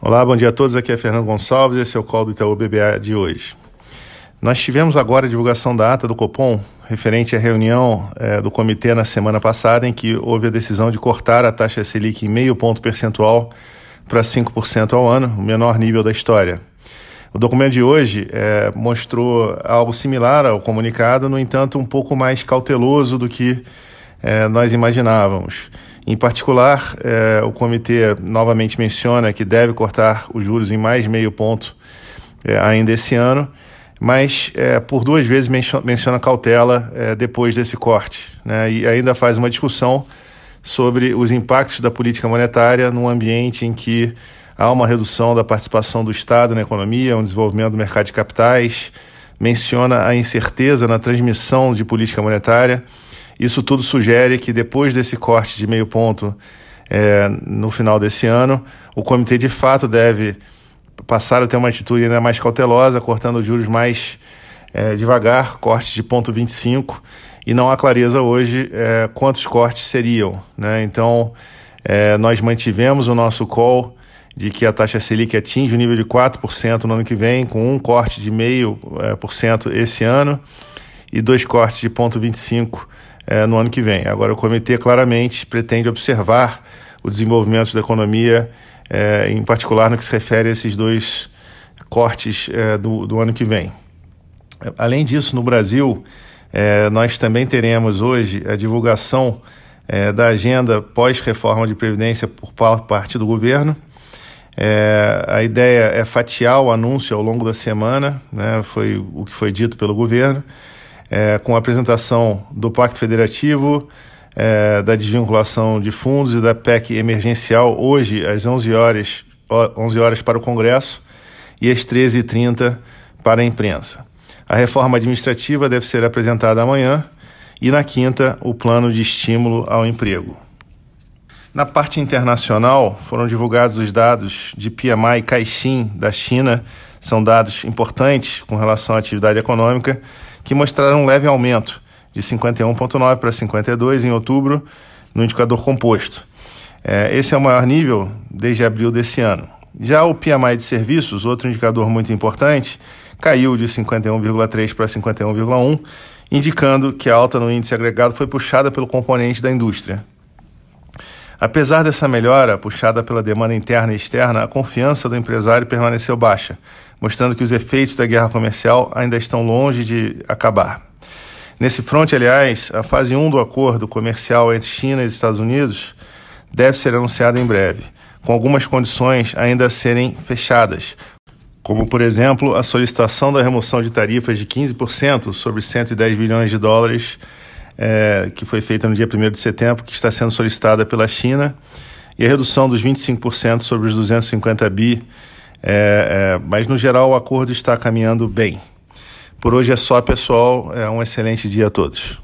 Olá, bom dia a todos. Aqui é Fernando Gonçalves, esse é o call do Itaú BBA de hoje. Nós tivemos agora a divulgação da ata do Copom, referente à reunião é, do comitê na semana passada, em que houve a decisão de cortar a taxa Selic em meio ponto percentual para 5% ao ano, o menor nível da história. O documento de hoje é, mostrou algo similar ao comunicado, no entanto, um pouco mais cauteloso do que é, nós imaginávamos. Em particular, é, o comitê novamente menciona que deve cortar os juros em mais meio ponto é, ainda esse ano, mas é, por duas vezes menciona cautela depois desse corte. Né, e ainda faz uma discussão sobre os impactos da política monetária num ambiente em que há uma redução da participação do Estado na economia, um desenvolvimento do mercado de capitais, menciona a incerteza na transmissão de política monetária isso tudo sugere que depois desse corte de meio ponto é, no final desse ano, o comitê de fato deve passar a ter uma atitude ainda mais cautelosa, cortando os juros mais é, devagar, cortes de ponto 25, e não há clareza hoje é, quantos cortes seriam. Né? Então, é, nós mantivemos o nosso call de que a taxa Selic atinge o nível de 4% no ano que vem, com um corte de 0,5% esse ano e dois cortes de ponto 25 é, no ano que vem. Agora, o comitê claramente pretende observar o desenvolvimento da economia, é, em particular no que se refere a esses dois cortes é, do, do ano que vem. Além disso, no Brasil, nós também teremos hoje a divulgação da agenda pós-reforma de Previdência por parte do governo. É, a ideia é fatiar o anúncio ao longo da semana, né, foi o que foi dito pelo governo é, com a apresentação do Pacto Federativo, é, da desvinculação de fundos e da PEC emergencial hoje às 11 horas, 11 horas para o Congresso e às 13h30 para a imprensa. A reforma administrativa deve ser apresentada amanhã e na quinta o plano de estímulo ao emprego. Na parte internacional, foram divulgados os dados de PMI Caixin da China, são dados importantes com relação à atividade econômica que mostraram um leve aumento de 51,9 para 52 em outubro no indicador composto. É, esse é o maior nível desde abril desse ano. Já o PMI de serviços, outro indicador muito importante, caiu de 51,3 para 51,1, indicando que a alta no índice agregado foi puxada pelo componente da indústria. Apesar dessa melhora puxada pela demanda interna e externa, a confiança do empresário permaneceu baixa, mostrando que os efeitos da guerra comercial ainda estão longe de acabar. Nesse fronte, aliás, a fase 1 do acordo comercial entre China e Estados Unidos deve ser anunciada em breve, com algumas condições ainda a serem fechadas, como, por exemplo, a solicitação da remoção de tarifas de 15% sobre 110 bilhões de dólares, é, que foi feita no dia 1 de setembro, que está sendo solicitada pela China, e a redução dos 25% sobre os 250 bi é, é, mas no geral o acordo está caminhando bem. Por hoje é só, pessoal. É um excelente dia a todos.